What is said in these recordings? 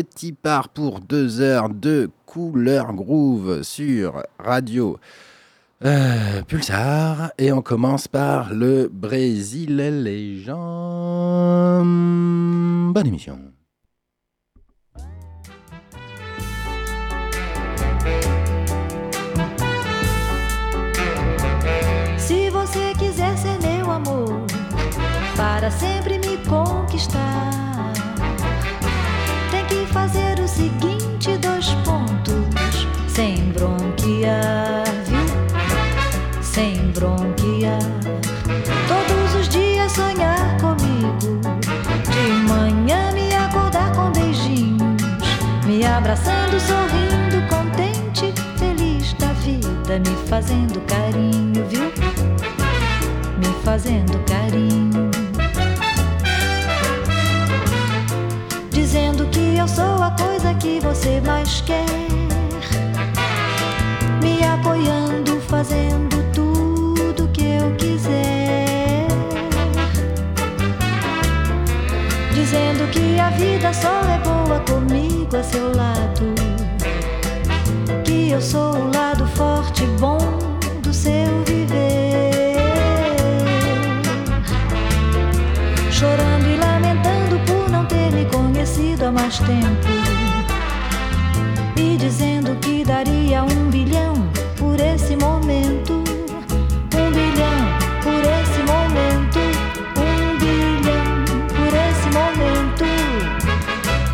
Petit part pour deux heures de couleur groove sur Radio euh, Pulsar. Et on commence par le Brésil les gens. Bonne émission. Se você quiser ser meu amor, para sempre me fazendo carinho, viu? Me fazendo carinho. Dizendo que eu sou a coisa que você mais quer. Me apoiando, fazendo tudo que eu quiser. Dizendo que a vida só é boa comigo a seu lado. Que eu sou mais tempo. E dizendo que daria um bilhão por esse momento. Um bilhão por esse momento. Um bilhão por esse momento.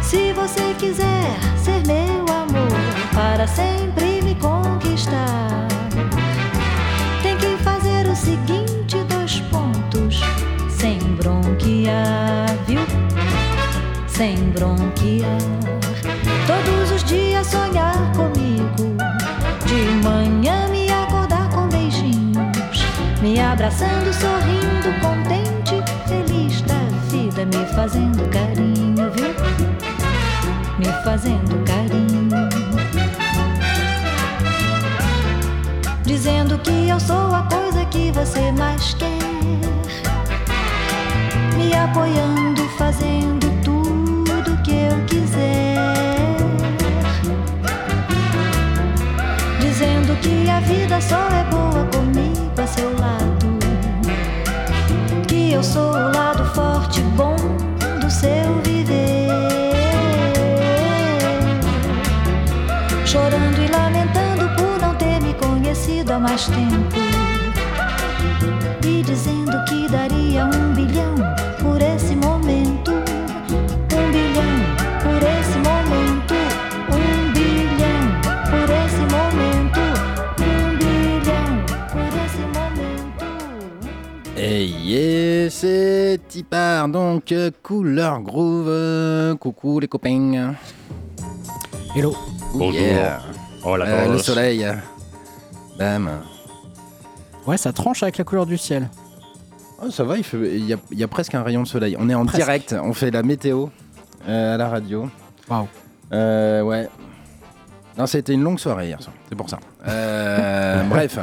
Se você quiser ser meu amor, para sempre me conquistar, tem que fazer o seguinte: dois pontos, sem bronquear? Sem bronquear. Todos os dias sonhar comigo, de manhã me acordar com beijinhos, me abraçando, sorrindo, contente, feliz da vida, me fazendo carinho, viu? Me fazendo carinho. Dizendo que eu sou a coisa que você mais quer. Me apoiando, fazendo a vida só é boa comigo a seu lado. Que eu sou o lado forte e bom do seu viver. Chorando e lamentando por não ter me conhecido há mais tempo. E dizendo que daria um c'est Tipar, donc euh, couleur groove. euh, coucou les copains. Hello. Bonjour. yeah. Oh la Euh, le soleil. Bam. Ouais, ça tranche avec la couleur du ciel. Oh, ça va, il fait- il y, a, il y a presque un rayon de soleil. On est en Presque. direct, on fait la météo euh, à la radio. Waouh. Euh, ouais. Non, c'était une longue soirée hier soir, c'est pour ça. Euh, bref,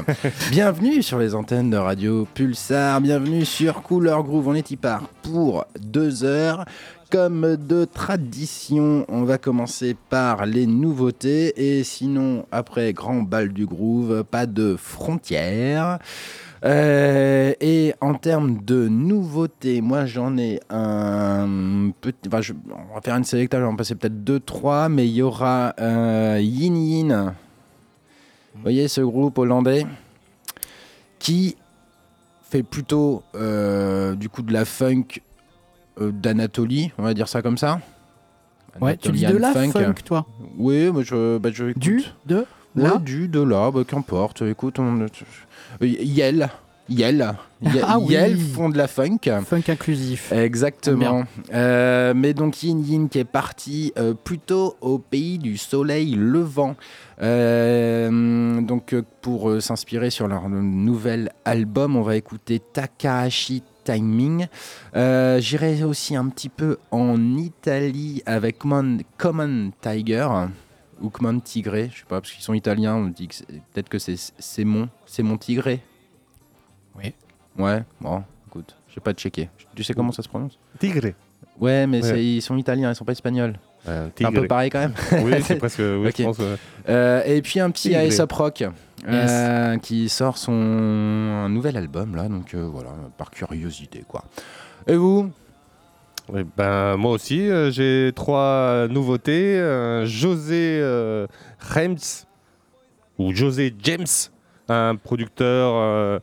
bienvenue sur les antennes de Radio Pulsar, bienvenue sur Couleur Groove, on est y part pour deux heures. Comme de tradition, on va commencer par les nouveautés et sinon, après Grand Bal du Groove, pas de frontières. Euh, et en termes de nouveautés, moi j'en ai un petit. Enfin, je- on va faire une sélection, on va en passer peut-être deux, trois, mais il y aura euh, Yin Yin. Vous voyez ce groupe hollandais qui fait plutôt euh, du coup de la funk d'Anatolie, on va dire ça comme ça. Ouais, tu dis de la funk, toi. Oui, mais je, bah, je écoute. Du, de, Ouais, là. du, de là, bah, qu'importe. Écoute, on... euh, Yel, Yel, Ye- Ah oui. Yel font de la funk. Funk inclusif. Exactement. Euh, mais donc Yin Yin qui est parti euh, plutôt au pays du soleil levant. Euh, donc euh, pour s'inspirer sur leur nouvel album, on va écouter Takahashi Timing. J'irai aussi un petit peu en Italie avec Common, Common Tiger ou Common Tigré, je sais pas parce qu'ils sont italiens, on dit peut-être que c'est mon, c'est mon Tigré. Oui. Ouais, bon, écoute, j'ai pas checké. Tu sais comment ça se prononce? Tigre. Ouais, mais Ouais. ils sont italiens, ils sont pas espagnols. Un C'est un peu pareil quand même. Oui, c'est presque. Oui, je pense. euh, Euh, et puis un petit. Aesop Rock euh, qui sort son un nouvel album là, donc euh, voilà, par curiosité quoi. Et vous? Eh ben, moi aussi, euh, j'ai trois nouveautés. Euh, José euh, James, ou José James, un producteur euh,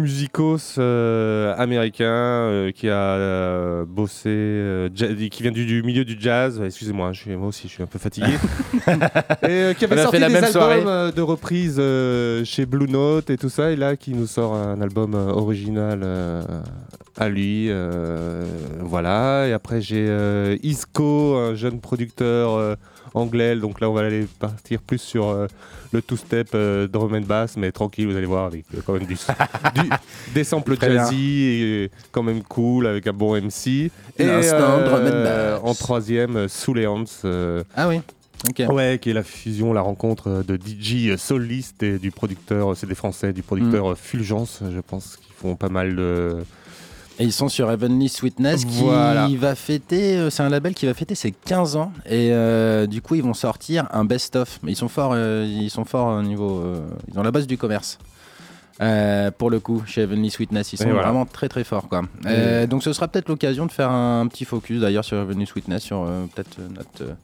musicos euh, américain euh, qui a euh, bossé, euh, qui vient du, du milieu du jazz. Excusez-moi, je suis, moi aussi, je suis un peu fatigué. et euh, qui avait sorti fait la des même albums soirée. de reprises euh, chez Blue Note et tout ça, et là qui nous sort un album original à lui. voilà. Et après j'ai Isco, un jeune producteur anglais. Donc là on va aller partir plus sur euh, le two-step euh, drum and bass, mais tranquille, vous allez voir, avec euh, quand même du, du- des samples Très jazzy et quand même cool avec un bon MC. L'instant drum and bass. en troisième, Sous les Hans, euh, Ah oui. Ok. Ouais, qui est la fusion, la rencontre de DJ Soliste et du producteur, c'est des Français, du producteur Mm. Fulgence, je pense, qui font pas mal de. Et ils sont sur Heavenly Sweetness qui Voilà. va fêter, euh, c'est un label qui va fêter ses 15 ans et euh, du coup ils vont sortir un best-of. Mais ils sont forts, euh, ils sont forts au niveau, euh, ils ont la base du commerce. Euh, pour le coup, chez Heavenly Sweetness, ils sont voilà. vraiment très très forts quoi. Euh, donc ce sera peut-être l'occasion de faire un, petit focus d'ailleurs sur Heavenly Sweetness, sur euh, peut-être notre euh,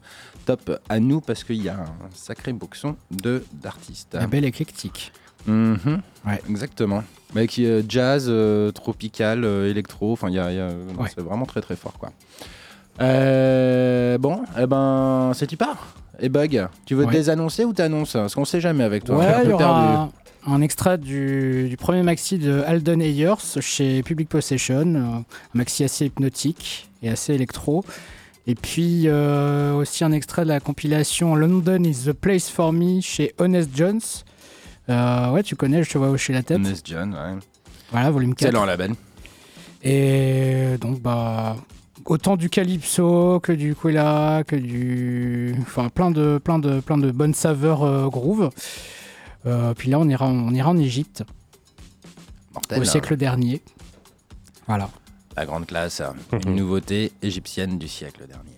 top à nous parce qu'il y a un sacré boxon de d'artistes. Label éclectique. Mhm. Ouais. Exactement. Avec euh, jazz, euh, tropical, euh, électro, enfin, y a, y a- Ouais. c'est vraiment très très fort quoi. Euh, bon, eh ben, c'est y part? Et Bug, tu veux te Ouais. désannoncer ou t'annonces? Parce qu'on sait jamais avec toi. Ouais, un il y aura un, un extrait du, du premier maxi de Alden Ayers chez Public Possession, un maxi assez hypnotique et assez électro. Et puis euh, aussi un extrait de la compilation London is the place for me chez Honest Jones. Euh, ouais, tu connais, je te vois hocher la tête. Honest John, ouais. Voilà, volume 4. Excellent label. Et donc, bah, autant du calypso que du Quella, que du. Enfin, plein de, plein de, plein de bonnes saveurs euh, groove. Euh, puis là, on ira, on ira en Égypte, Mortel. au hein. siècle dernier. Voilà. La grande classe. Une nouveauté égyptienne du siècle dernier.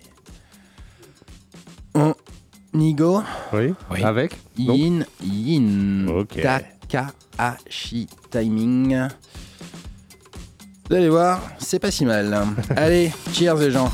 On y go. Oui, Oui. Avec Donc, Yin Yin. Ok. Takahashi Timing. Vous allez voir, c'est pas si mal. Allez, cheers les gens.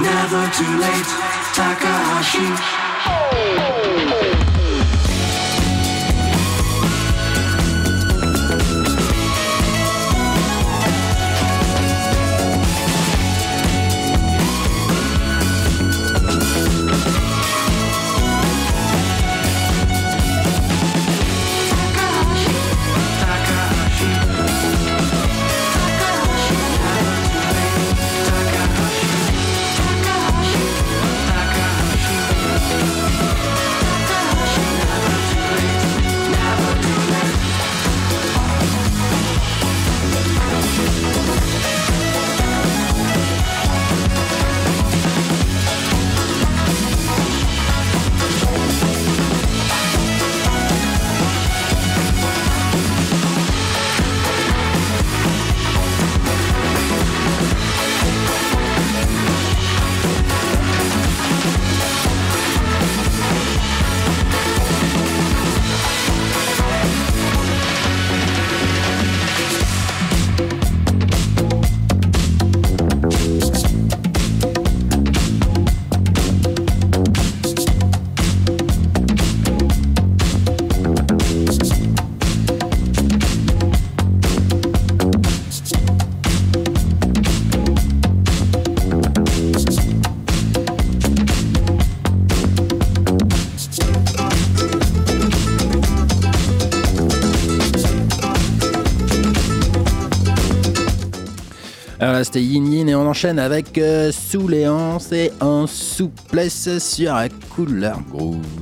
Never too late, Takahashi. Yin Yin et on enchaîne avec euh, Souléance et en souplesse sur la couleur groove.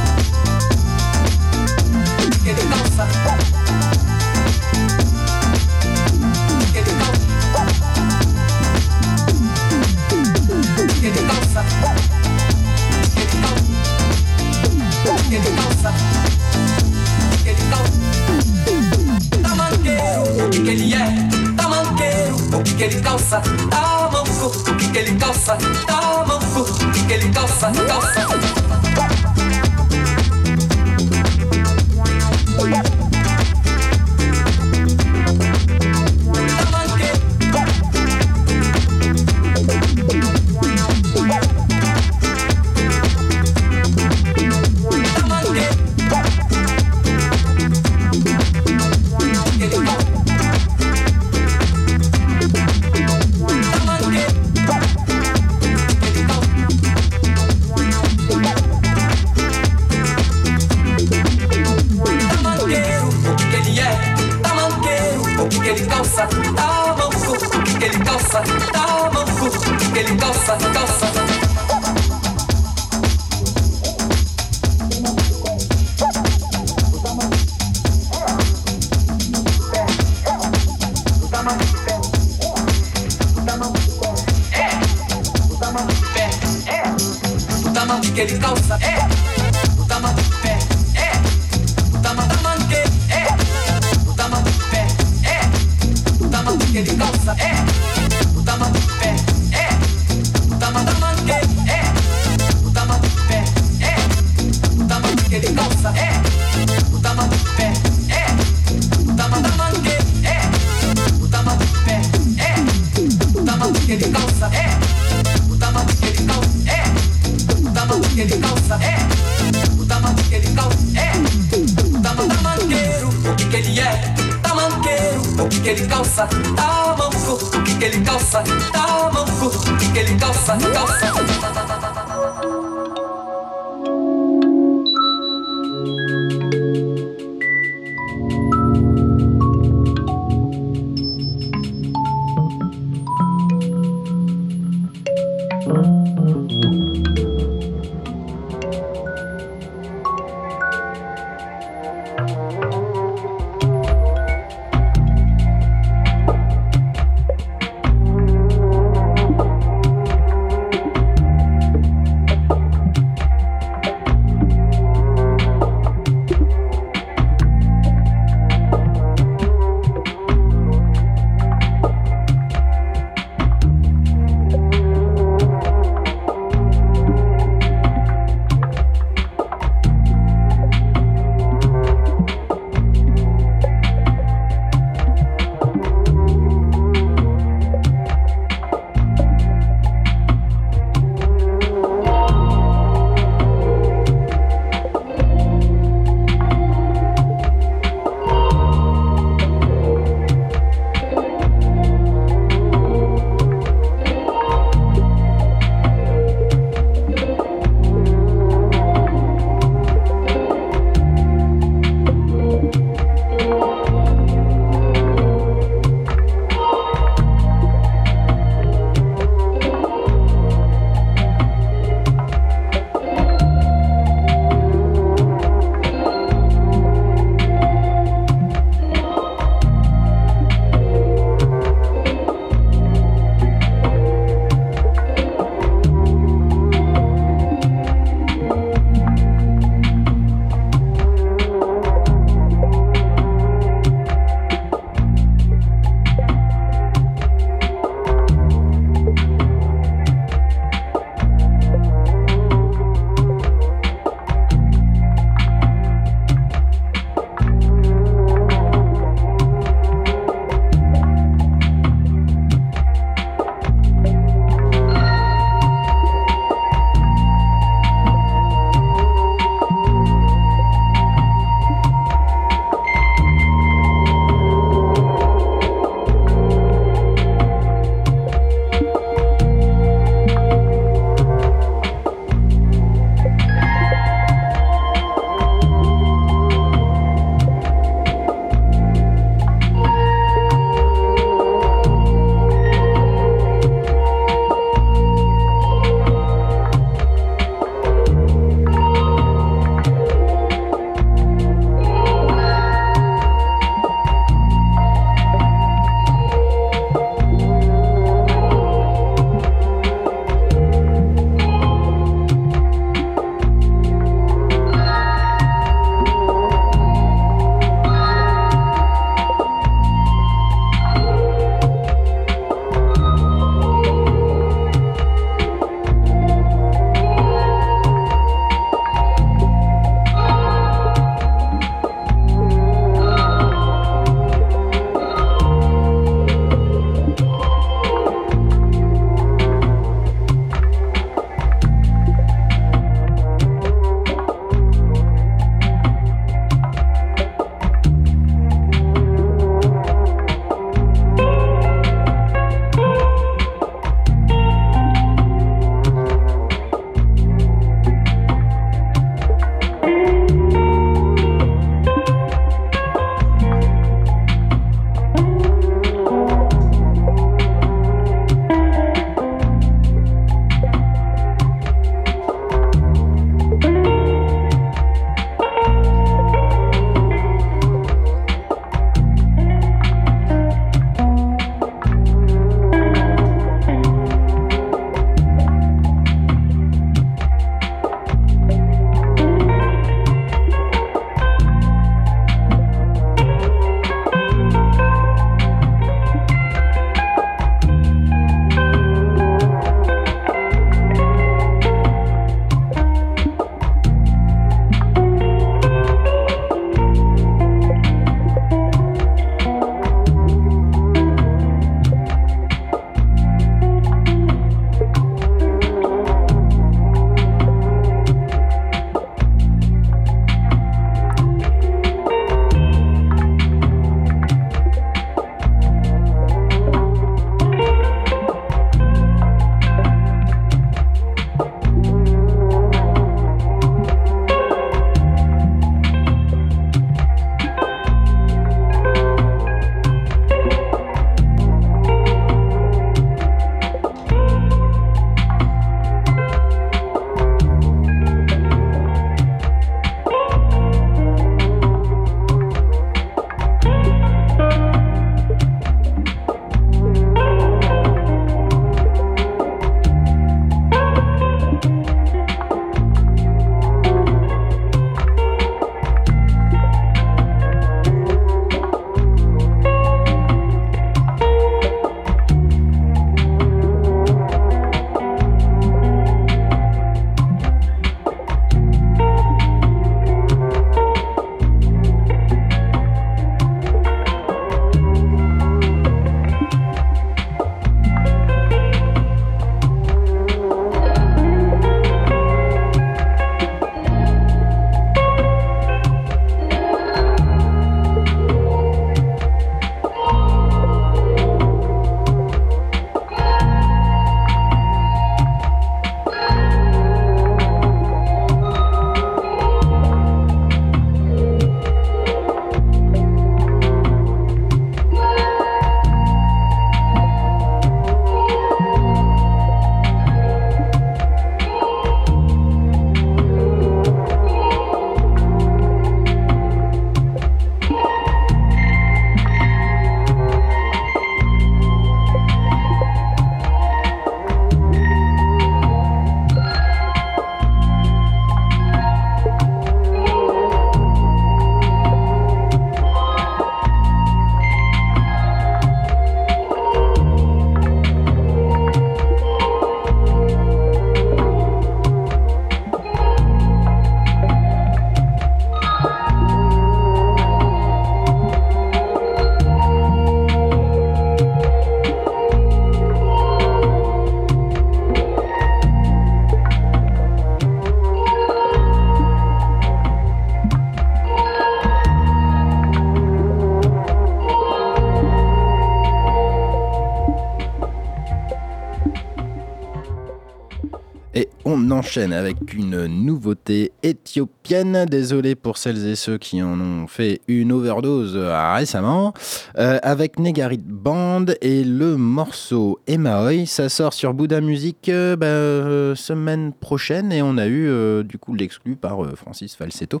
On enchaîne avec une nouveauté éthiopienne. Désolé pour celles et ceux qui en ont fait une overdose euh, récemment. Euh, avec Negarit Band et le morceau Emaoi. Ça sort sur Bouddha Music euh, bah, euh, semaine prochaine et on a eu euh, du coup l'exclu par euh, Francis Falsetto.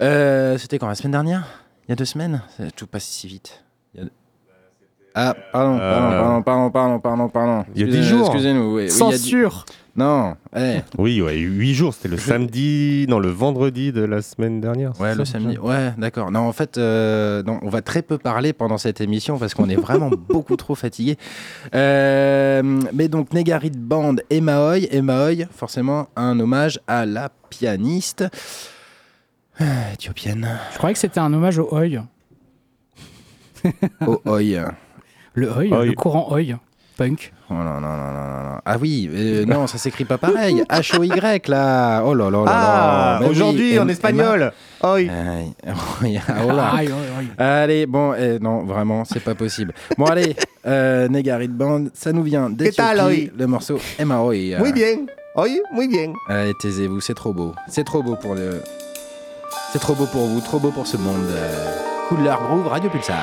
Euh, C'était quand la semaine dernière? Il y a deux semaines? Ça- Tout passe si vite. Il y a- Ah, pardon, pardon, pardon, pardon, pardon, pardon, pardon. Il y a dix Excusez- jours. Excusez-nous. oui, oui, Non, eh. Oui, ouais, 8 jours, c'était le samedi, non, le vendredi de la semaine dernière. Ouais, le samedi. Ouais, d'accord. Non, en fait, euh, non, on va très peu parler pendant cette émission parce qu'on est vraiment beaucoup trop fatigué. Euh, mais donc, Negarit Band et Maoi. Et Maoi, forcément, un hommage à la pianiste euh, éthiopienne. Je croyais que c'était un hommage au Oi. Oh, oi. Le Oi. le courant Oi. Punk. Oh non. Ah oui, euh, non, ça s'écrit pas pareil. H-O-Y, là. Oh là là là Ah, là. Mais oui, aujourd'hui en espagnol. Oi. Emma-. Oh là. Allez, bon, eh, non, vraiment, c'est pas possible. Bon, allez, euh, Negarit Band, ça nous vient d'Ethiopie, le morceau Emaoi. Muy bien. Oi, muy bien. Allez, taisez-vous, c'est trop beau. C'est trop beau pour le... C'est trop beau pour vous, trop beau pour ce monde. Euh, Couleur Groove, Radio Pulsar.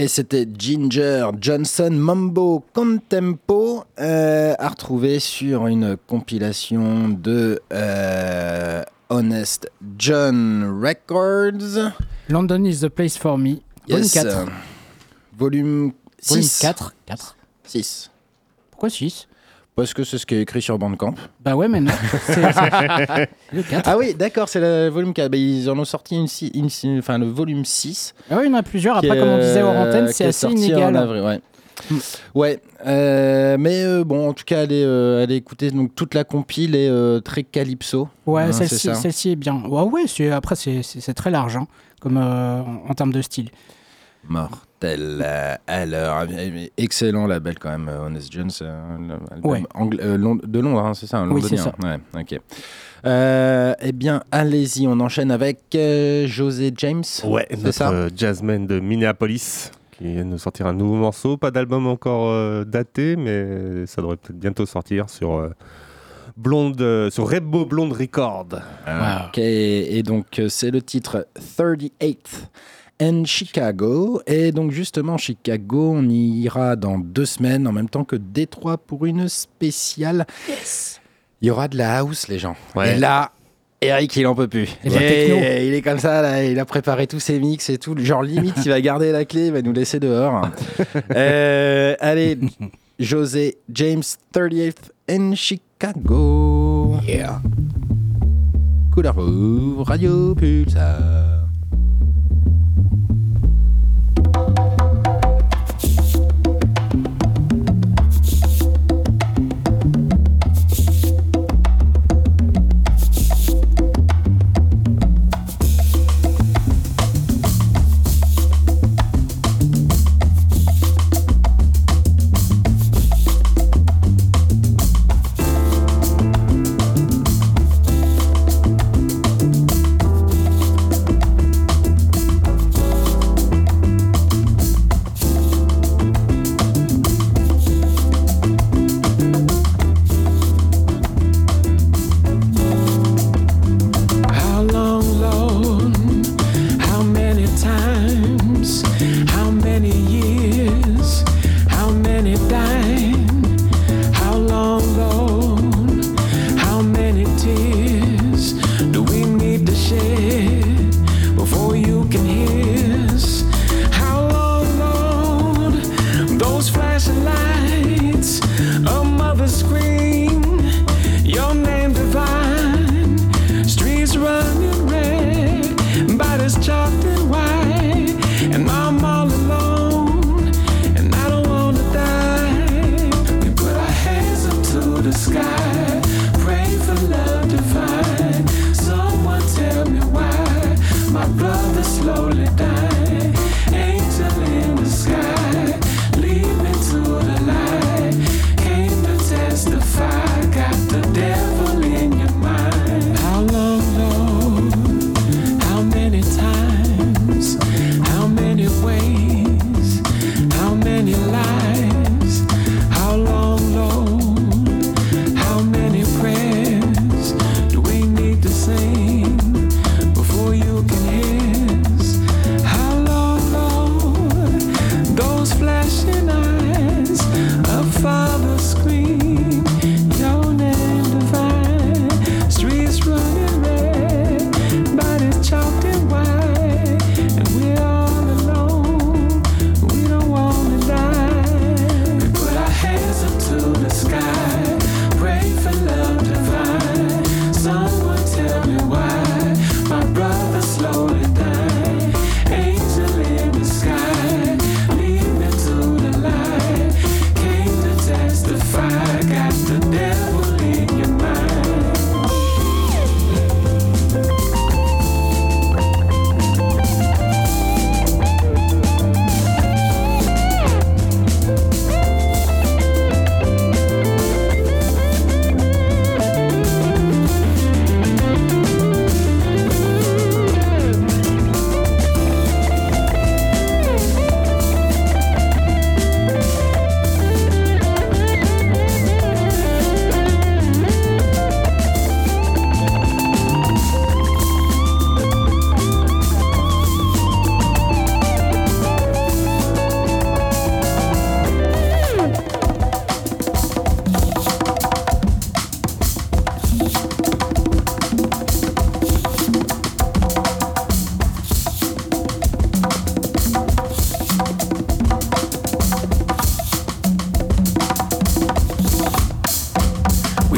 Et c'était Ginger Johnson Mambo Contempo euh, à retrouver sur une compilation de euh, Honest John Records. London is the place for me. Volume Yes. 4. Volume Volume 6. 4. 4. 6. Pourquoi 6 Parce que c'est ce qui est écrit sur Bandcamp. Bah ouais, mais non. C'est c'est- le 4. Ah oui, d'accord, c'est le volume 4. Bah, ils en ont sorti une, si- une si- enfin, le volume 6. Ah oui, il y en a plusieurs. Après, est, comme on disait hors euh, antenne, c'est est assez inégal. en avril, ouais. Ouais, euh, mais euh, bon, en tout cas, allez, euh, allez écouter. Donc, toute la compile est euh, très calypso. Ouais, Hein, c'est celle-ci celle-ci est bien. Ouais, ouais, c'est- après, c'est- c'est c'est très large, hein, comme euh, en, en termes de style. Mortel. euh, alors, euh, excellent label quand même, euh, Honest Jones. euh, Ouais. euh, Lond- de Londres, hein, c'est ça, un Oui, c'est londonien. Ouais, ok. Euh, eh bien, allez-y, on enchaîne avec euh, José James. Ouais, c'est notre ça. euh, jazzman de Minneapolis qui vient de sortir un nouveau morceau. Pas d'album encore euh, daté, mais ça devrait peut-être bientôt sortir sur euh, Blonde, euh, sur Blonde Record. Ah, Ok, et donc euh, c'est le titre 38th and Chicago. Et donc justement, Chicago, on y ira dans deux semaines en même temps que Détroit pour une spéciale. Il y aura de la house, les gens. Ouais. Et là, Eric, il en peut plus. Et il est comme ça, là, il a préparé tous ses mix et tout. Genre, limite, il va garder la clé, il va nous laisser dehors. Euh, allez, José James 38th in Chicago. Yeah. Couleur rouge, Radio Pulsar.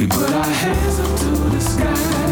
We put our hands up to the sky.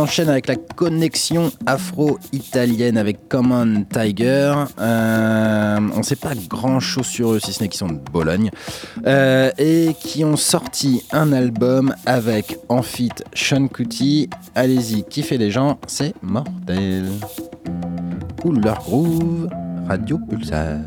enchaîne avec la connexion afro-italienne avec Common Tiger. Euh, on ne sait pas grand-chose sur eux, si ce n'est qu'ils sont de Bologne. Euh, et qui ont sorti un album avec en fit Sean Cootie. Allez-y, kiffez les gens, c'est mortel. Ou groove, Radio Pulsar.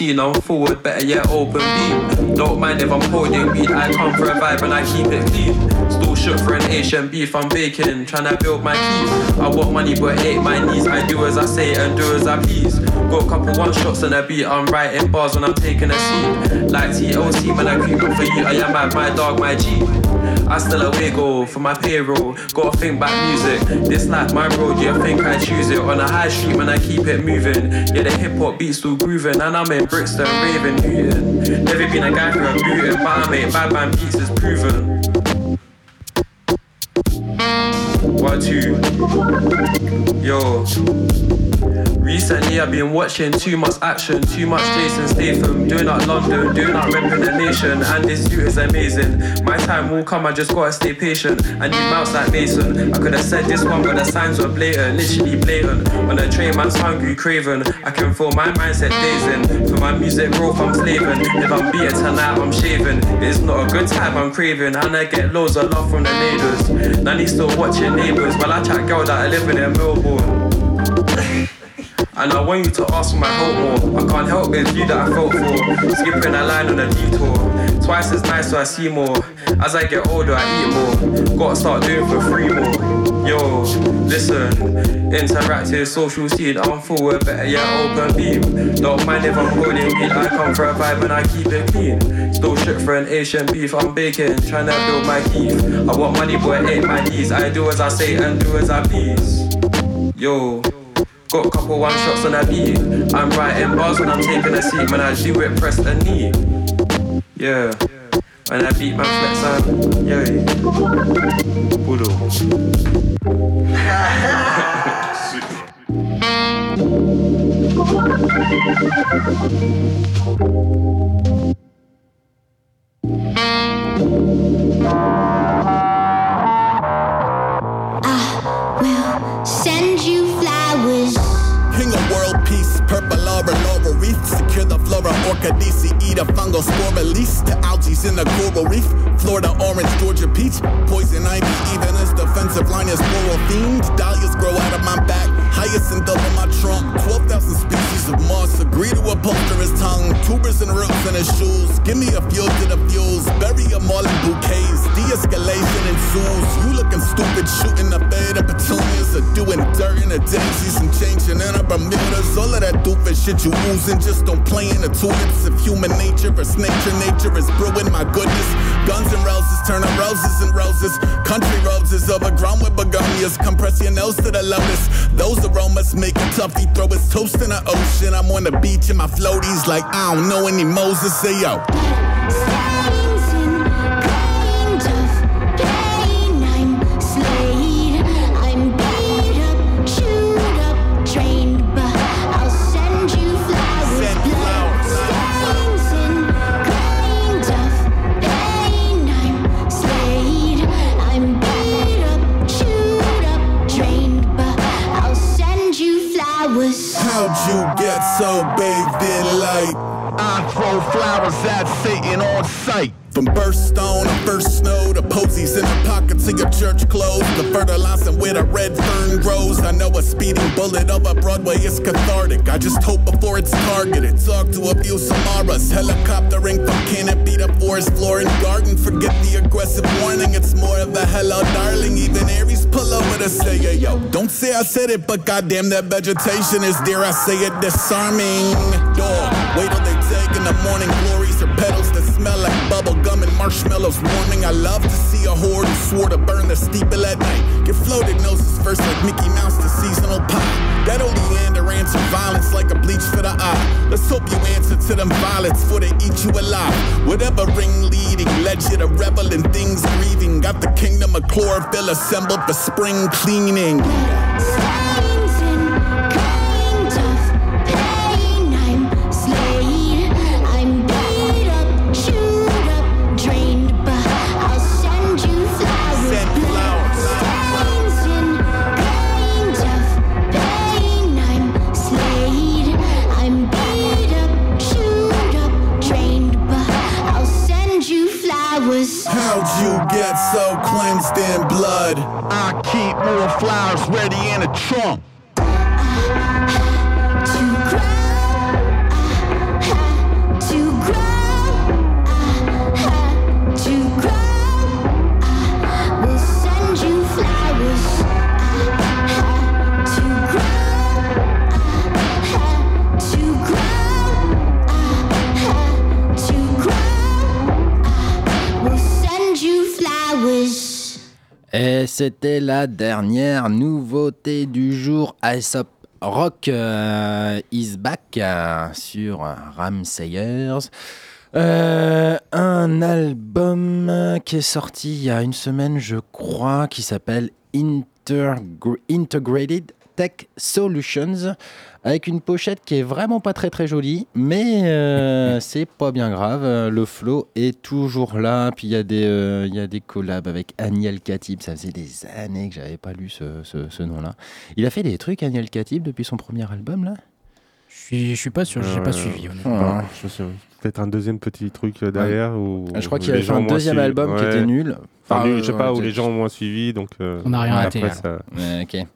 Scene, I'm forward, better yet open beam. Don't mind if I'm holding weed, I come for a vibe and I keep it clean. Still shook for an Asian beef, I'm baking, trying to build my keys. I want money but hate my knees, I do as I say and do as I please. Got a couple one shots on a beat, I'm writing bars when I'm taking a seat. Like TLC, when I creep up for you, I am at my dog, my G. I still a wiggle for my payroll. Gotta think about music. This life, my road, yeah, I think I choose it. On the high street, man, I keep it moving. Yeah, the hip hop beats still grooving. And I'm in Brixton, raving, Newton. Never been a guy for a booting, but I make bad man beats, is proven. Been watching too much action, too much Jason Statham, doing out London, doing out repping the nation, and this dude is amazing. My time will come, I just gotta stay patient. I need mouse like Mason. I could have said this one, but the signs were blatant, literally blatant. On a train, man's hungry, craving. I can feel my mindset dazing. For my music growth, I'm slaving. If I'm beaten tonight, I'm shaving. It's not a good time, I'm craving, and I get loads of love from the neighbors. Nanny still watching neighbors, while I chat girl that are living in Melbourne. And I want you to ask for my help more. I can't help it, it's you that I felt for. Skipping a line on a detour. Twice as nice, so I see more. As I get older, I eat more. Gotta start doing for free more. Yo, listen. Interactive social scene, I'm forward, better yet open beam. Don't mind if I'm holding weed, I come for a vibe and I keep it clean. Still shit for an Asian beef, I'm baking, tryna build my keef. I want money, but it ain't my knees. I do as I say and do as I please. Yo. Got a couple one shots on that beat. I'm writing bars when I'm taking a seat. Man, I do it press a knee. Yeah. When I beat my flex, I'm yeah. Budo. Secure the flora, a fungal spore release to algae's in the coral reef. Florida orange, Georgia peach, poison ivy, even as defensive line is floral themed. Dahlias grow out of my back, hyacinth over my trunk. 12,000 species of moss agree to a his tongue. Tubers and roots in his shoes. Give me a fuel to the fuels, bury them all in bouquets. De-escalation ensues. You looking stupid, shooting the bed of petunias, or doing dirt in the daisies and changing in a Bermudas. All of that doofus shit you oozing, just don't play in the tulips of human nature. It's nature, nature is brewing. My goodness, guns and roses, turn turning roses and roses. Country roses overgrown with begonias. Compress your nose to the lotus. Those aromas make a toughy throw his toast in the ocean. I'm on the beach in my floaties like I don't know any Moses. Say yo. I throw flowers at Satan on sight. From birthstone to first snow to posies in the pockets of your church clothes. The fertilizing where the red fern grows. I know a speeding bullet over Broadway is cathartic. I just hope before it's targeted. Talk to a few Samaras. Helicoptering from canopy to forest floor and garden. Forget the aggressive warning. It's more of a hello, darling. Even Aries pull over to say, yeah, yo. Don't say I said it, but goddamn that vegetation is, dare I say it, disarming. Dog, wait till take in the morning glories or petals that smell like bubble gum and marshmallows warming. I love to see a horde who swore to burn the steeple at night. Get floated noses first like Mickey Mouse to seasonal pie. That oleander answer violence like a bleach for the eye. Let's hope you answer to them violets for they eat you alive. Whatever ring leading led you to revel in things grieving. Got the kingdom of chlorophyll assembled for spring cleaning. Flowers. How'd you get so cleansed in blood? I keep more flowers ready in a trunk. C'était la dernière nouveauté du jour. Aesop Rock euh, is back euh, sur Ramsayers. Euh, un album qui est sorti il y a une semaine, je crois, qui s'appelle Integrated Tech Solutions, avec une pochette qui est vraiment pas très très jolie, mais euh, c'est pas bien grave. Euh, Le flow est toujours là. Puis il y a des euh, il y a des collabs avec Aniel Katib. Ça faisait des années que j'avais pas lu ce, ce- ce nom-là. Il a fait des trucs Aniel Katib depuis son premier album là? Je suis, je suis pas sûr, j'ai Euh, pas suivi. Ouais. Ouais, je sais, Peut-être un deuxième petit truc euh, derrière. Ou, Je crois qu'il les avait un deuxième suivi. album qui Ouais. était nul. Enfin, nul, je sais euh, pas, où les gens ont moins suivi. Donc, euh, On n'a rien Ouais, raté. ça- Ouais, ok.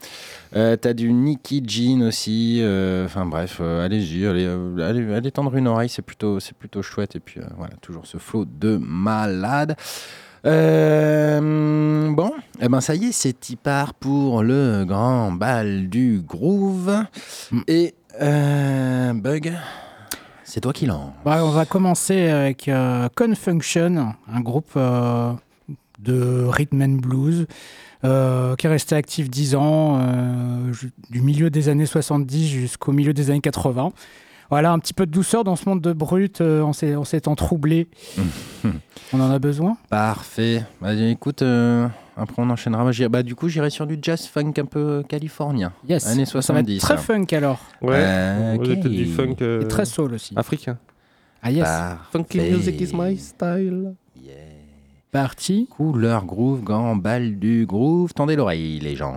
Euh, T'as du Nicky Jean aussi. euh, Enfin bref, euh, allez-y, allez, allez, allez tendre une oreille, c'est plutôt, c'est plutôt chouette. Et puis voilà, toujours ce flot de malade. Euh, bon, eh ben ça y est, c'est y part pour le grand bal du groove. Mm. Et euh, Bug, c'est toi qui lance. Bah, on va commencer avec euh, Confunction, un groupe de rhythm and blues euh, qui est resté actif 10 ans, euh, du milieu des années 70 jusqu'au milieu des années 80. Voilà, un petit peu de douceur dans ce monde de brut euh, en ces en ces temps troublés. on en a besoin? Parfait. Bah, écoute, euh, après on enchaînera. Bah, du coup, j'irai sur du jazz funk un peu californien. Yes. Années Ça va être 70. très funk alors. Ouais, Euh, vous êtes ok. du funk euh, Et très soul aussi. africain. Ah yes. Funky Parfait. music is my style. Parti. Couleur groove, grand bal du groove. Tendez l'oreille, les gens.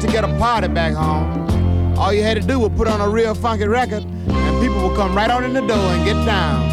to get a party back home. All you had to do was put on a real funky record, and people would come right on in the door and get down.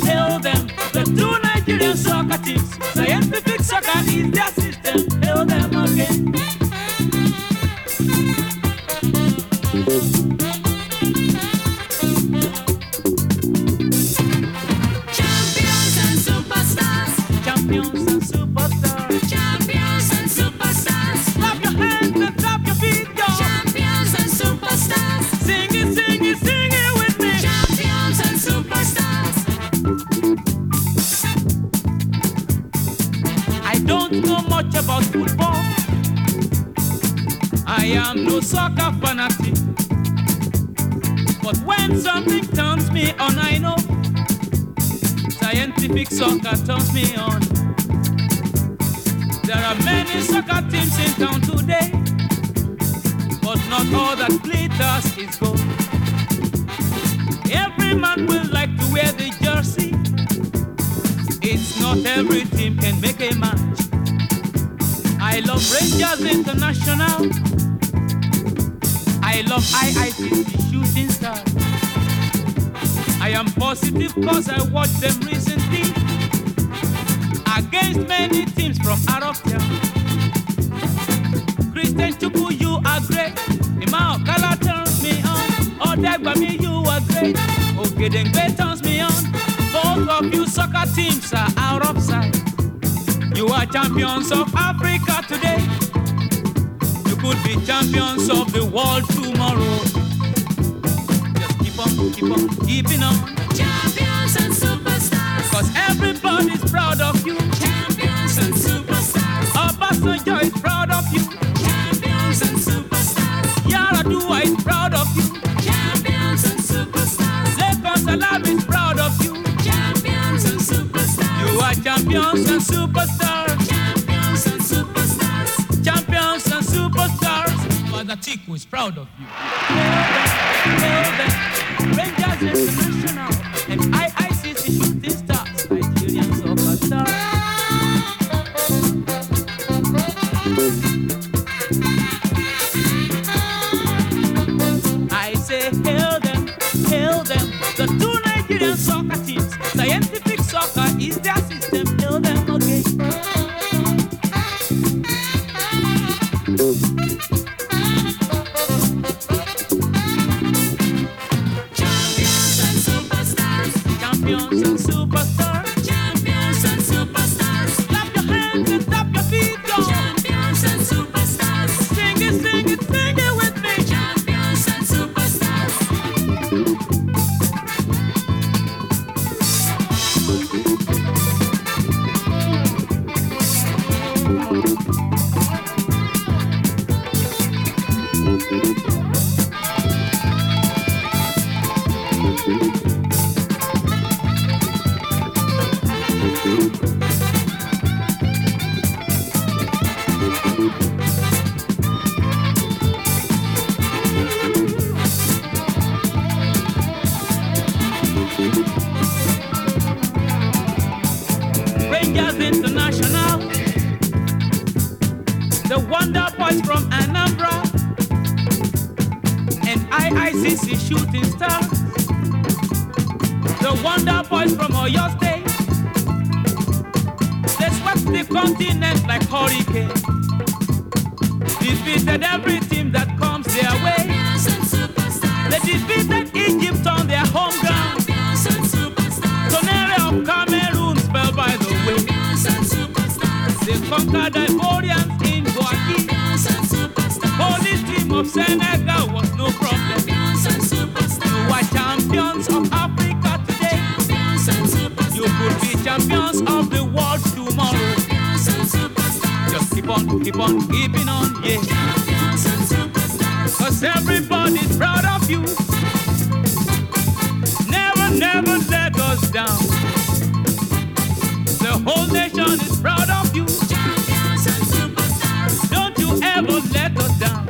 Tell them, the two Nigerian soccer teams, scientific soccer is champions of Africa today. You could be champions of the world tomorrow. Just keep on, keep on, keeping on. proud of you. support from Anambra and IICC shooting stars. The Wonder Boys from Oyo State. They swept the continent like hurricane. Defeated every team that comes their way. They defeated Egypt on their home ground. Tonere of Cameroon spelled by the way. They conquered Ivorians of Senegal was no problem. You are champions of Africa today. You could be champions of the world tomorrow. Just keep on, keep on, keeping on, yeah. Cause everybody's proud of you. Never, never let us down. The whole nation is proud of you. Don't you ever let us down.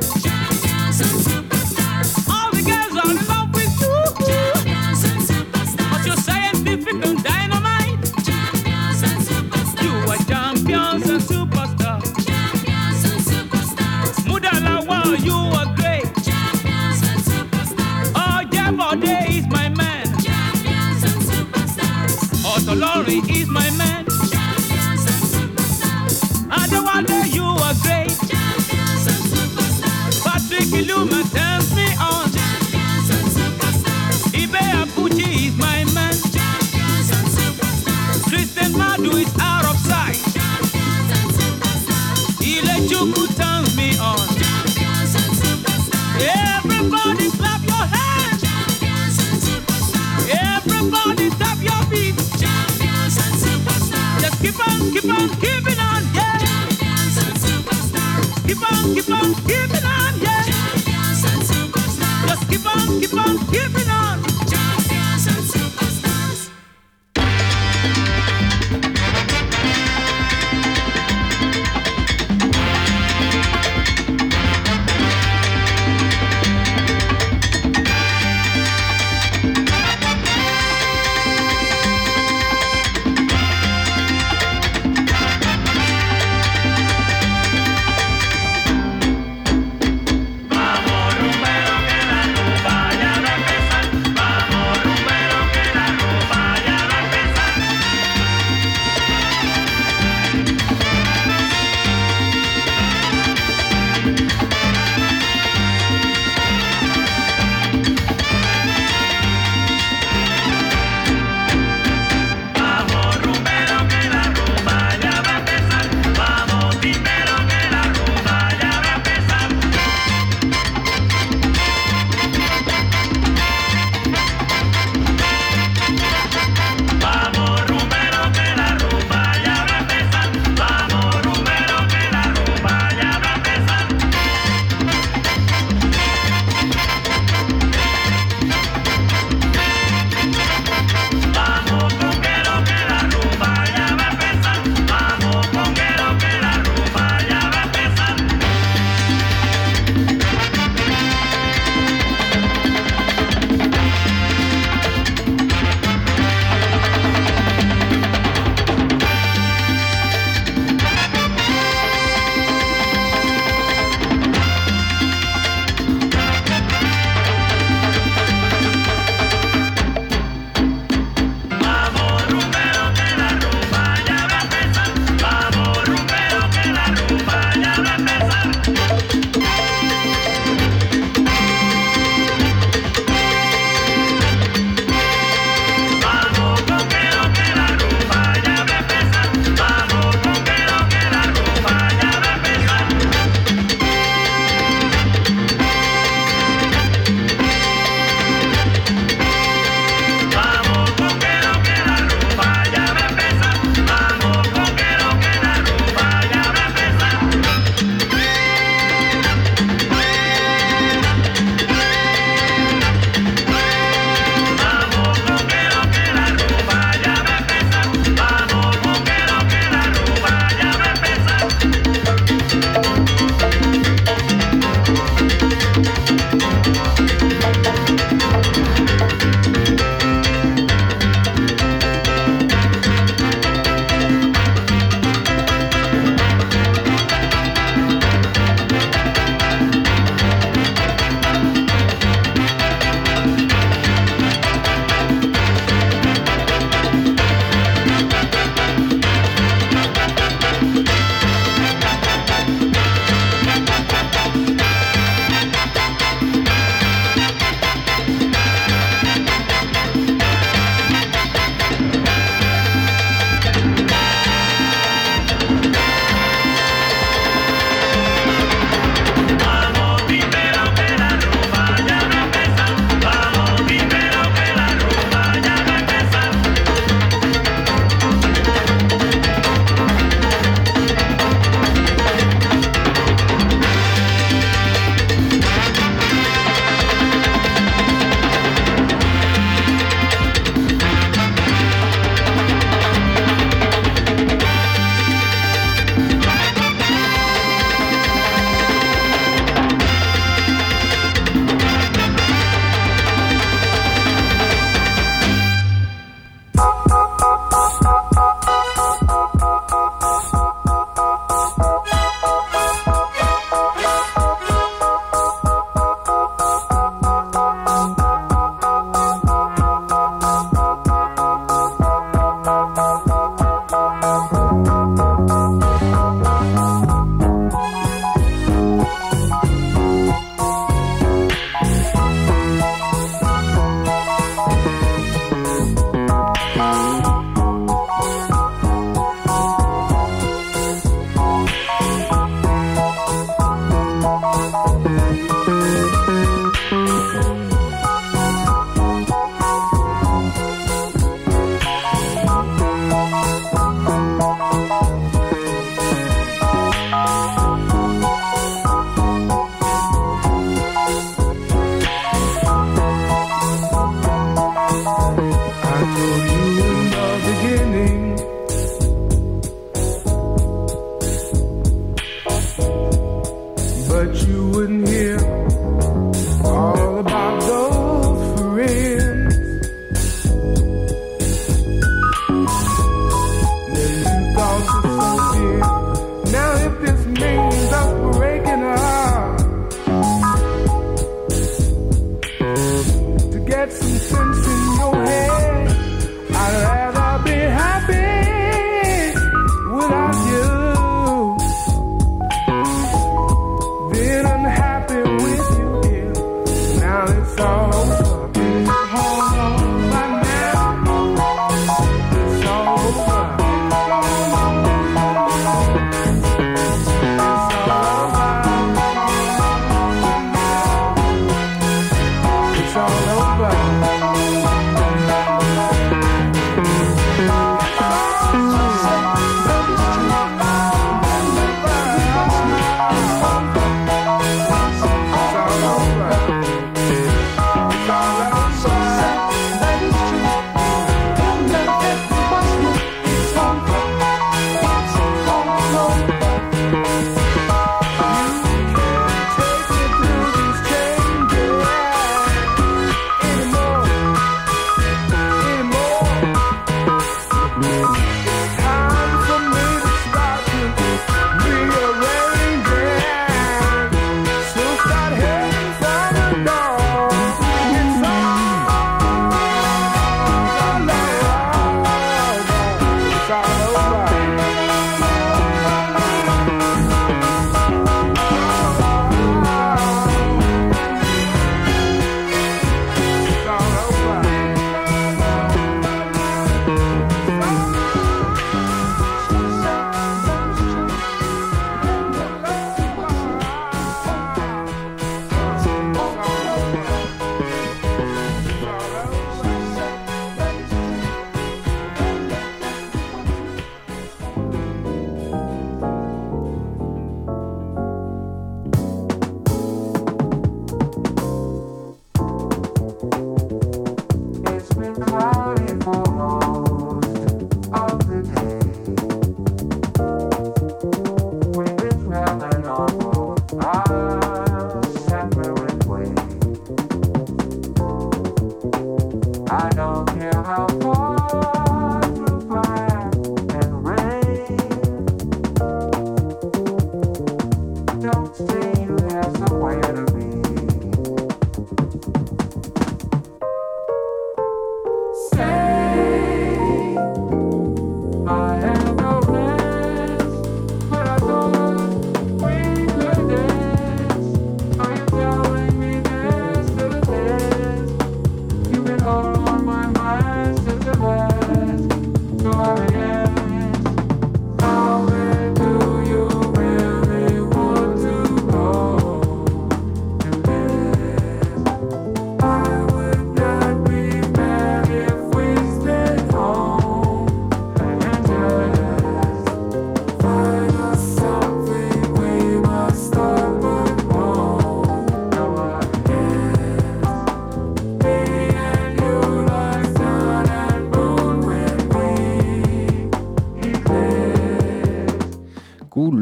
keep on keeping on, yeah. Keep on, keep on keeping on, yeah. Just keep on, keep on keep it.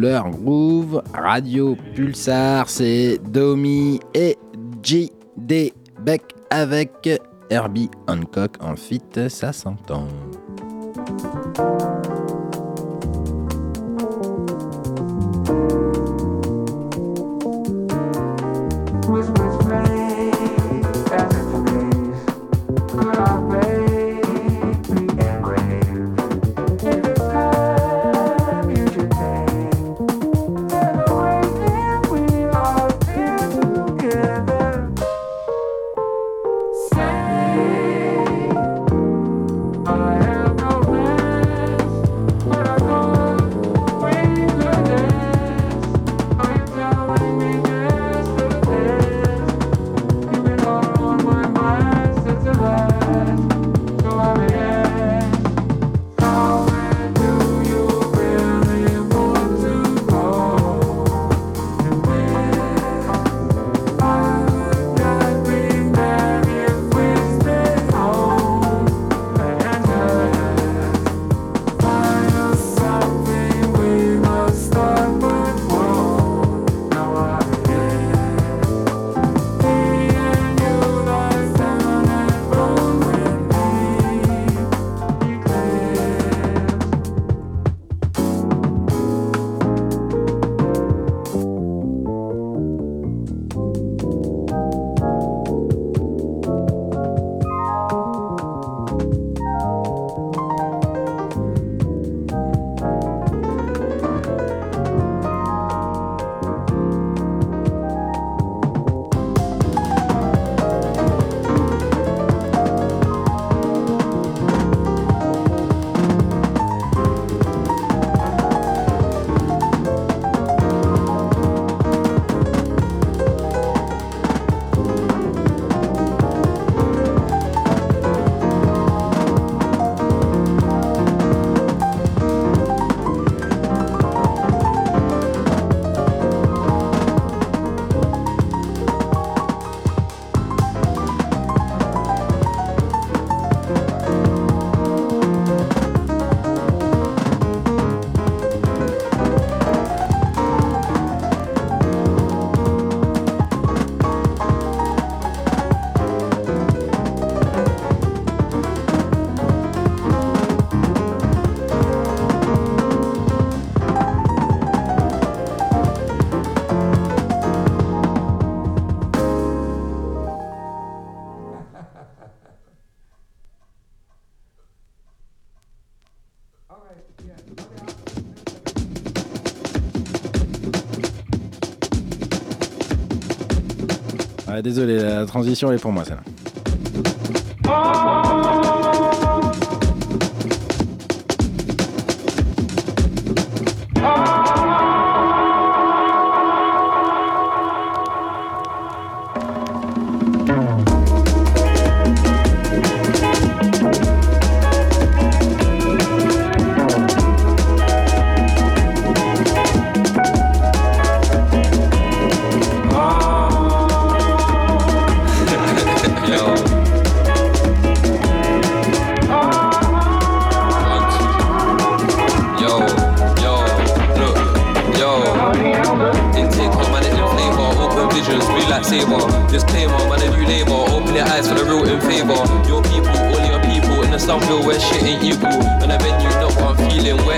leur groove, Radio Pulsar, c'est Domi et J.D. Beck avec Herbie Hancock en fit, ça s'entend. Désolé, la transition est pour moi celle-là.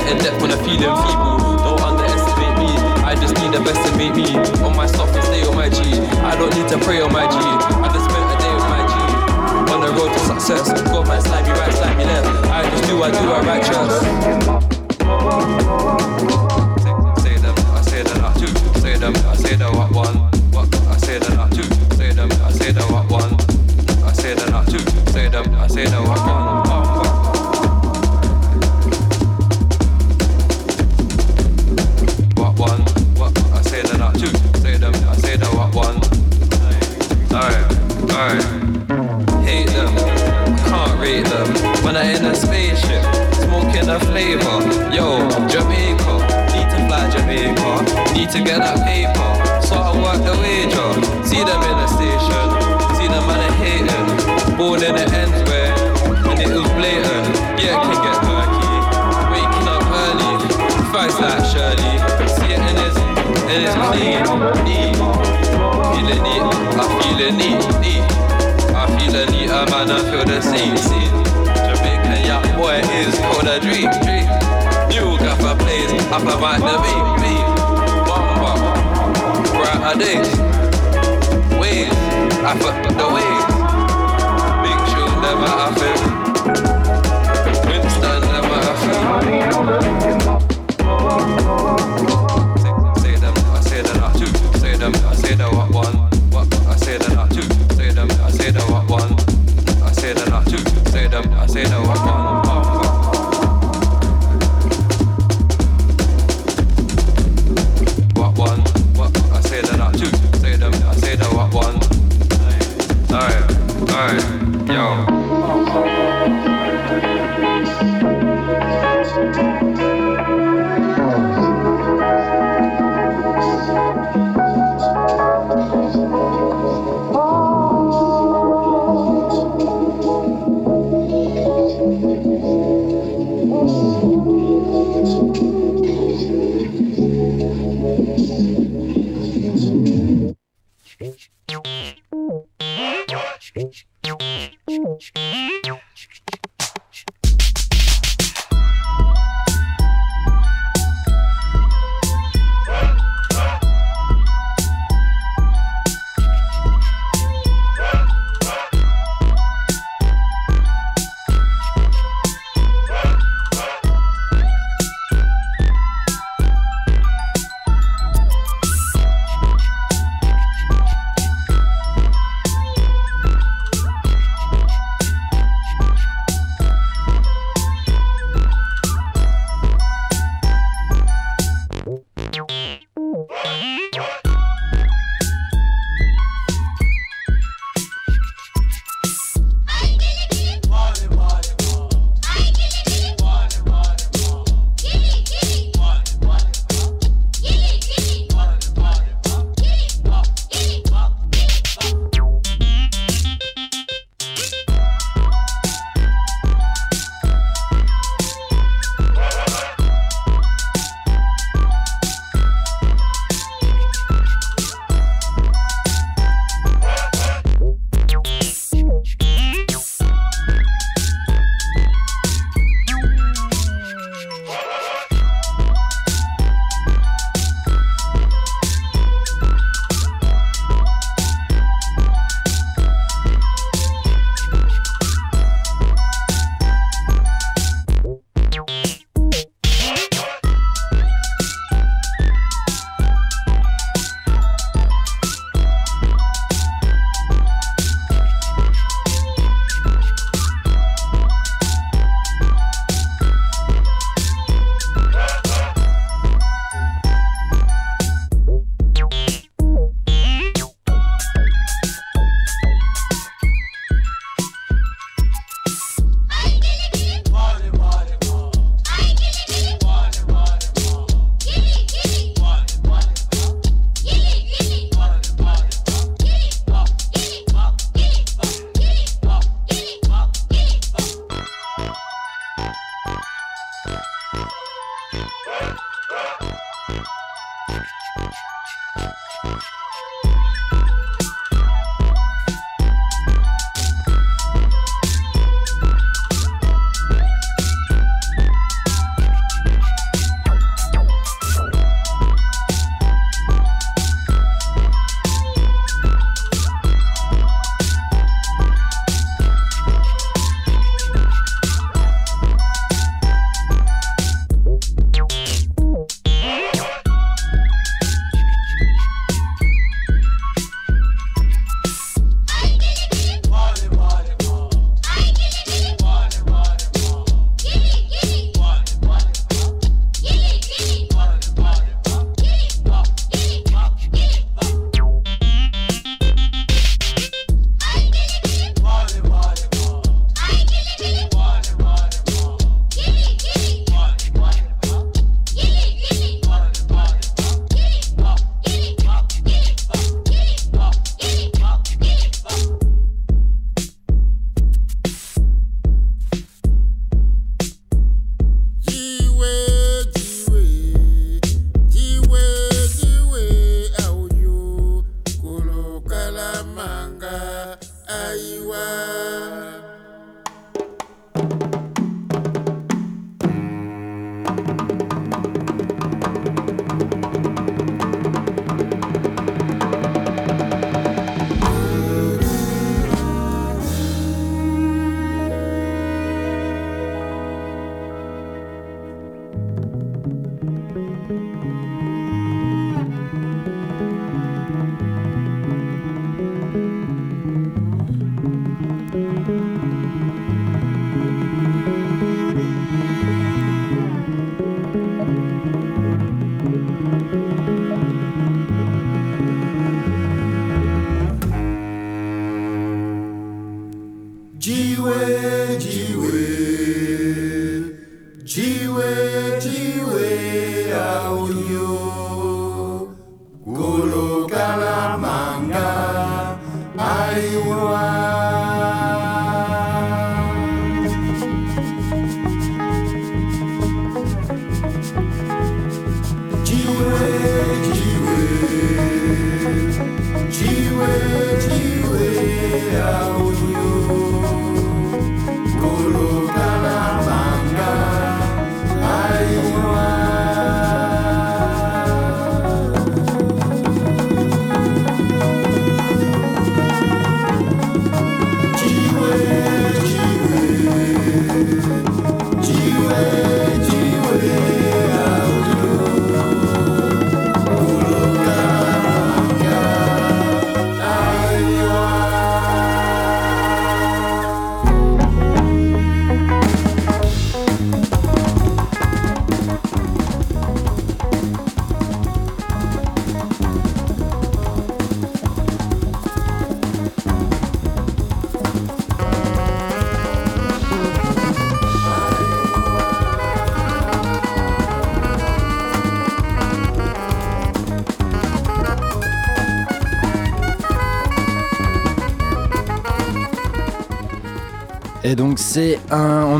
In depth when I'm feeling feeble. Don't underestimate me. I just need the best to make me. On my and stay on my G. I don't need to pray on my G. I just spent a day with my G. On the road to success. God might slide me right, slide me left. I just do, I do, I righteous. Say them, I say them, I two. Say them, I say them, what one. What? I say them, I two. Say them, I say them, what one. I say them, I two. Say them, I say them, what one. Flavor. Yo, Jamaica, need to fly Jamaica. Need to get that paper, so I work the wager. See them in the station, see them man hating. Born in the ends where, and it was blatant. Yeah, can get murky. Waking up early, fights like Shirley. See it in his, in his clean, neat. Feeling neat, I feel it neat, neat. I feel neat, uh, man, I feel the same, same. Young boy is called a dream. New gaffer plays, up about the beat, beat. Brighter days. Waves, I fuck the waves. Big shoes never happen. Winston never happen.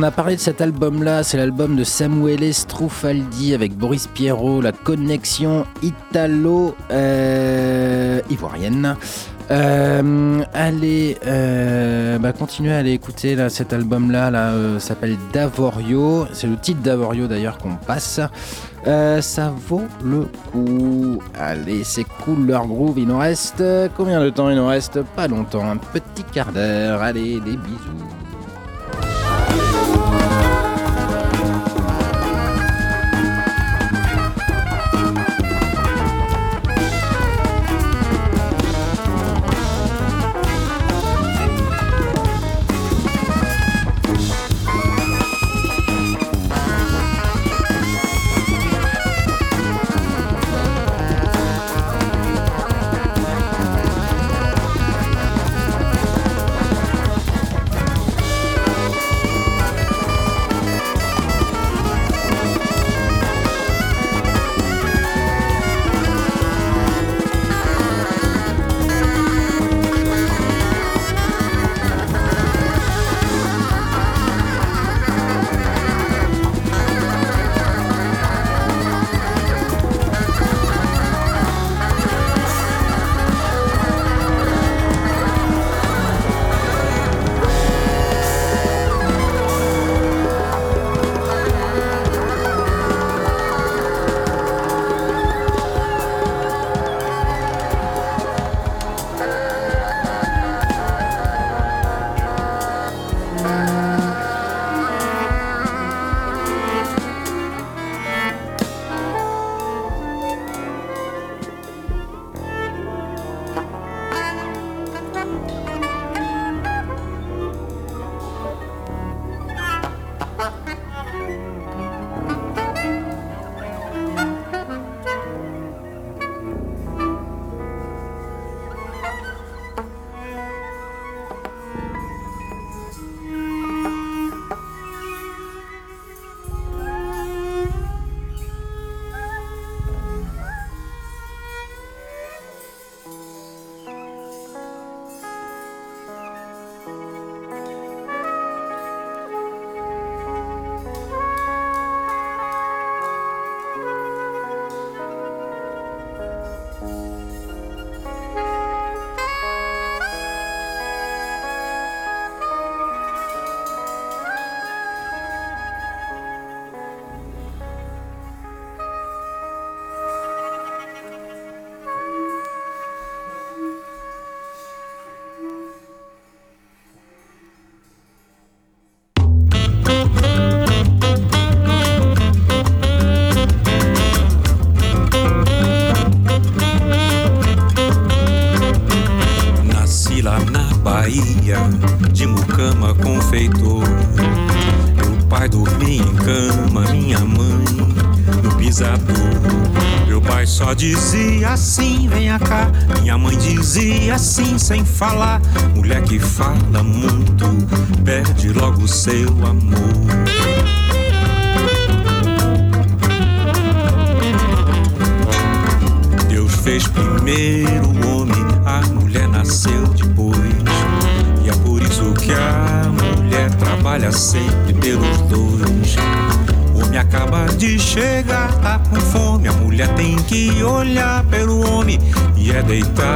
A parlé de cet album-là, c'est l'album de Samuele Strufaldi avec Boris Pierrot, la connexion italo euh. Euh, allez, euh, bah, continuez à aller écouter cet album-là, là, s'appelle Davorio. C'est le titre Davorio d'ailleurs qu'on passe. Ça vaut le coup. Allez, c'est cool leur groove. Il nous reste combien de temps? Il nous reste pas longtemps, un petit quart d'heure. Allez, des bisous. Sem falar. Mulher que fala muito, perde logo seu amor. Deus fez primeiro o homem, a mulher nasceu depois. E é por isso que a mulher trabalha sempre pelos dois. O homem acaba de chegar, tá com fome. A mulher tem que olhar pelo homem e é deitada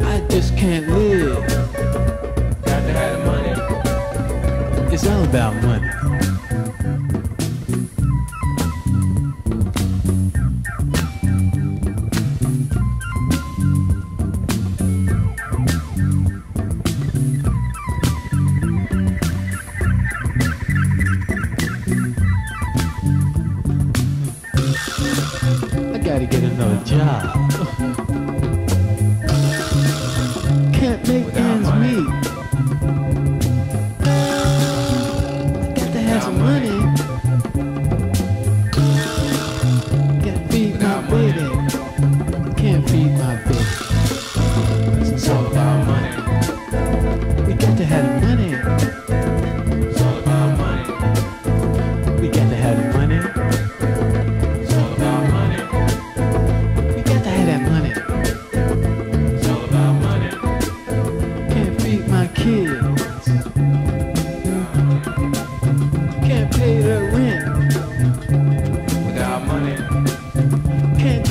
I just can't live. It's all about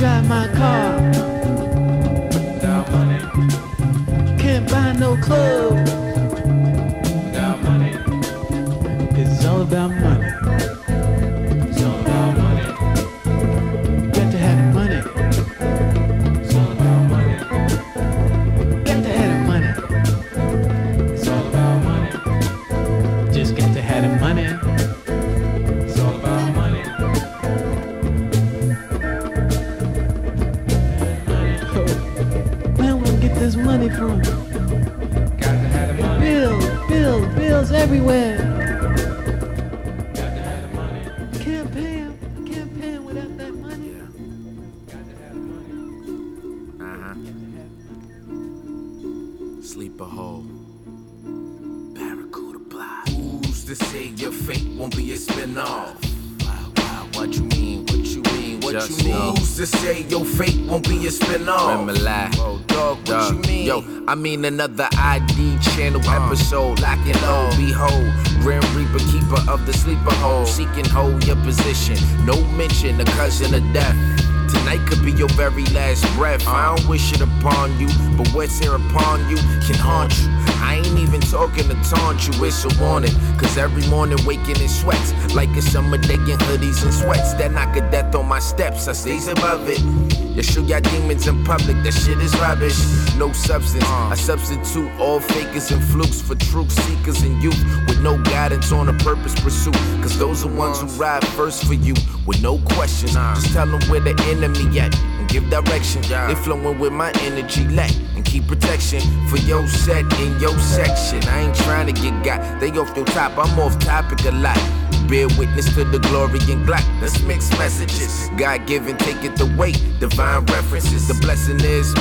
drive my car. Can't buy no clothes. I mean another ID channel uh. episode. Lock and load, behold, Grim Reaper, keeper of the sleeper hole. Seek and hold your position. No mention, a cousin of death. Tonight could be your very last breath. Uh. I don't wish it upon you, but what's here upon you can haunt you. I ain't even talking to taunt you, it's a warning. Cause every morning waking in sweats, like a summer day in hoodies and sweats. That knock a death on my steps, I stays above it. You shoot your demons in public, that shit is rubbish. No substance, I substitute all fakers and flukes for truth seekers and youth with no guidance on a purpose pursuit. Cause those are ones who ride first for you with no questions. Just tell them where the enemy at and give direction. They flowing with my energy, let and keep protection for your set in your section. I ain't trying to get got, they off your top, I'm off topic a lot. Bear witness to the glory and glock. Let's mix messages. God given, take it the weight. Divine references. The blessing is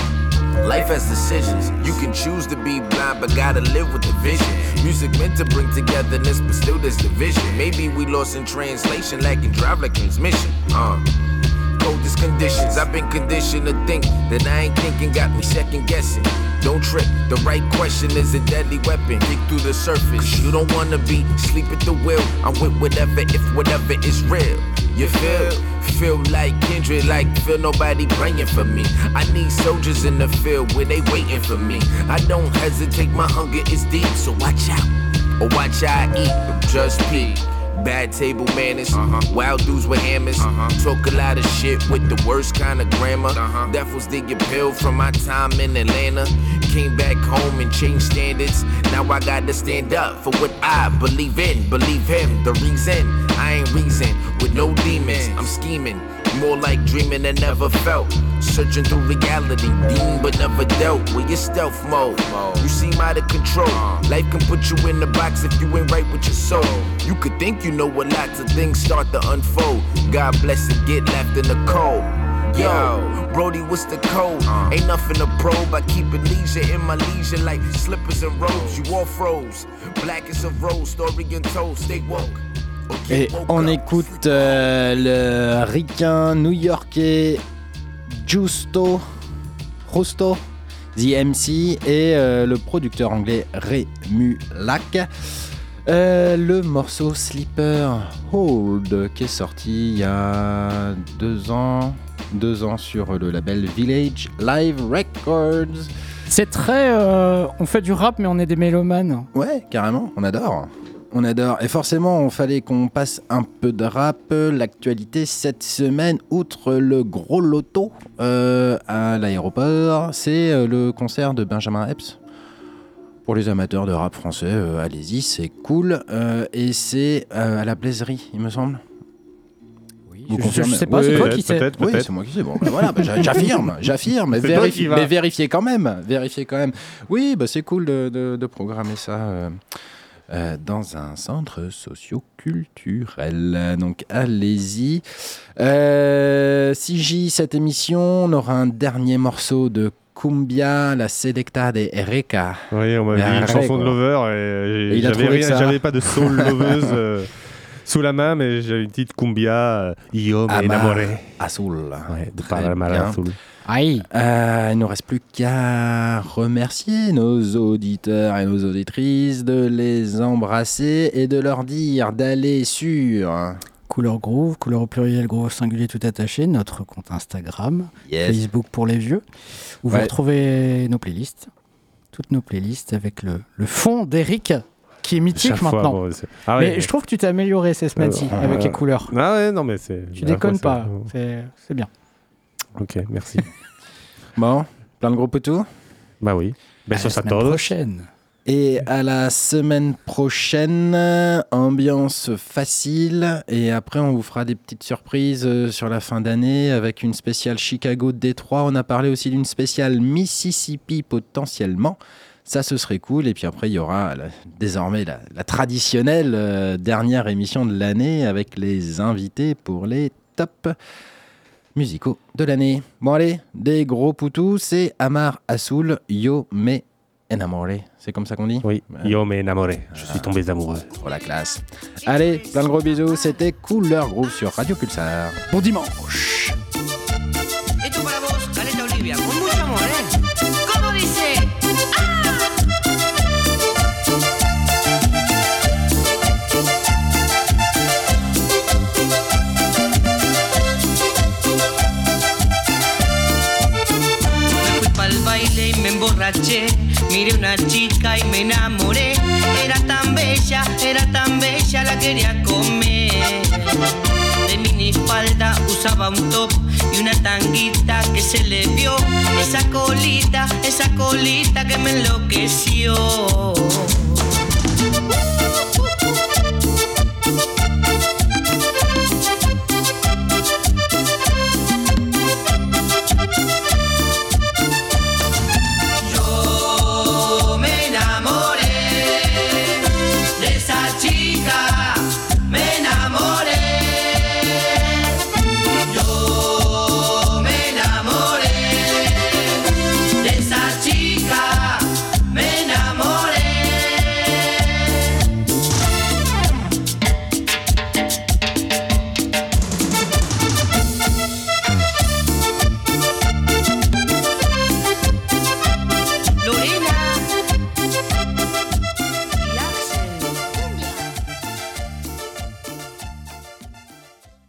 Life has decisions. You can choose to be blind, but gotta live with the vision. Music meant to bring togetherness, but still there's division. Maybe we lost in translation, lacking drive like transmission. Uh. Coldest conditions, I've been conditioned to think that I ain't thinking, got me second guessing. Don't trip, the right question is a deadly weapon. Dig through the surface. You don't wanna be sleep at the wheel. I'm with whatever, if whatever is real. You feel? Feel like Kendrick, like feel nobody praying for me. I need soldiers in the field where they waiting for me. I don't hesitate, my hunger is deep, so watch out. Or watch how I eat, just peep. Bad table manners, uh-huh. wild dudes with hammers. Uh-huh. Talk a lot of shit with the worst kind of grammar. Uh-huh. That did the pill from my time in Atlanta. Came back home and changed standards. Now I gotta stand up for what I believe in. Believe him, the reason. I ain't reason with no demons. I'm scheming. More like dreaming and never felt. Searching through reality, deemed but never dealt with your stealth mode. You seem out of control. Life can put you in the box if you ain't right with your soul. You could think you know what lots of things start to unfold. God bless and get left in the cold. Yo, Brody, what's the code? Ain't nothing to probe. I keep it leisure in my leisure like slippers and robes. You all froze. Black as a rose, story untold. Stay woke. Et on écoute euh, le ricain new-yorkais Justo Justo, The MC et euh, le producteur anglais Ray Mulak. Euh, le morceau Sleeper Hold qui est sorti il y a deux ans, deux ans sur le label Village Live Records. C'est très. euh, on fait du rap, mais on est des mélomanes. Ouais, carrément, on adore. On adore. Et forcément, il fallait qu'on passe un peu de rap. L'actualité cette semaine, outre le gros loto euh, à l'aéroport, c'est euh, le concert de Benjamin Epps. Pour les amateurs de rap français, euh, allez-y, c'est cool. Euh, et c'est euh, à la Blaiserie, il me semble. Oui, je- je sais pas, c'est toi qui sais. Oui, c'est moi qui sais. Bon, bah voilà, bah, j'a- j'affirme, j'affirme. C'est. Mais vérifiez quand même, vérifiez quand même. Oui, bah, c'est cool de, de- de programmer ça. euh, euh, dans un centre socio-culturel. Donc allez-y. Euh, CJ, cette émission, on aura un dernier morceau de Cumbia, la Selecta de Ereka. Oui, on m'a dit une chanson de. Lover et, j'avais pas de soul loveuse euh, sous la main, mais j'avais une petite cumbia euh, Io me enamoré. Azul. Ouais, de Très bien. Azul. Aïe. Euh, il ne nous reste plus qu'à remercier nos auditeurs et nos auditrices, de les embrasser et de leur dire d'aller sur Couleur Groove, couleur au pluriel, gros au singulier tout attaché, notre compte Instagram, Yes. Facebook pour les vieux, où vous retrouvez nos playlists, toutes nos playlists avec le, le fond d'Eric qui est mythique Chaque fois, maintenant. bon, ah mais ouais. je trouve que tu t'es amélioré ces semaines-ci Euh, avec euh, les couleurs. Ah ouais, non, mais c'est. Tu déconnes fois, pas, c'est c'est bien. Ok, merci. Bon, plein de gros poutous bah oui. À la Besos a semaine todos. prochaine. Et à la semaine prochaine, ambiance facile. Et après, on vous fera des petites surprises euh, sur la fin d'année avec une spéciale Chicago Détroit. On a parlé aussi d'une spéciale Mississippi potentiellement. Ça, ce serait cool. Et puis après, il y aura la- désormais la, la traditionnelle euh, dernière émission de l'année avec les invités pour les tops musicaux de l'année. Bon, allez, des gros poutous. C'est Amar Assoul, Yo Me Enamoré. C'est comme ça qu'on dit Oui. Io me enamoré. Je suis tombé amoureux. Pour la classe. Allez, plein de gros bisous. C'était Couleur Groove sur Radio Pulsar. Bon dimanche. Emborraché. Mi miré una chica y me enamoré. Era tan bella, era tan bella, la quería comer. De minifalda usaba un top y una tanguita que se le vio. Esa colita, esa colita que me enloqueció.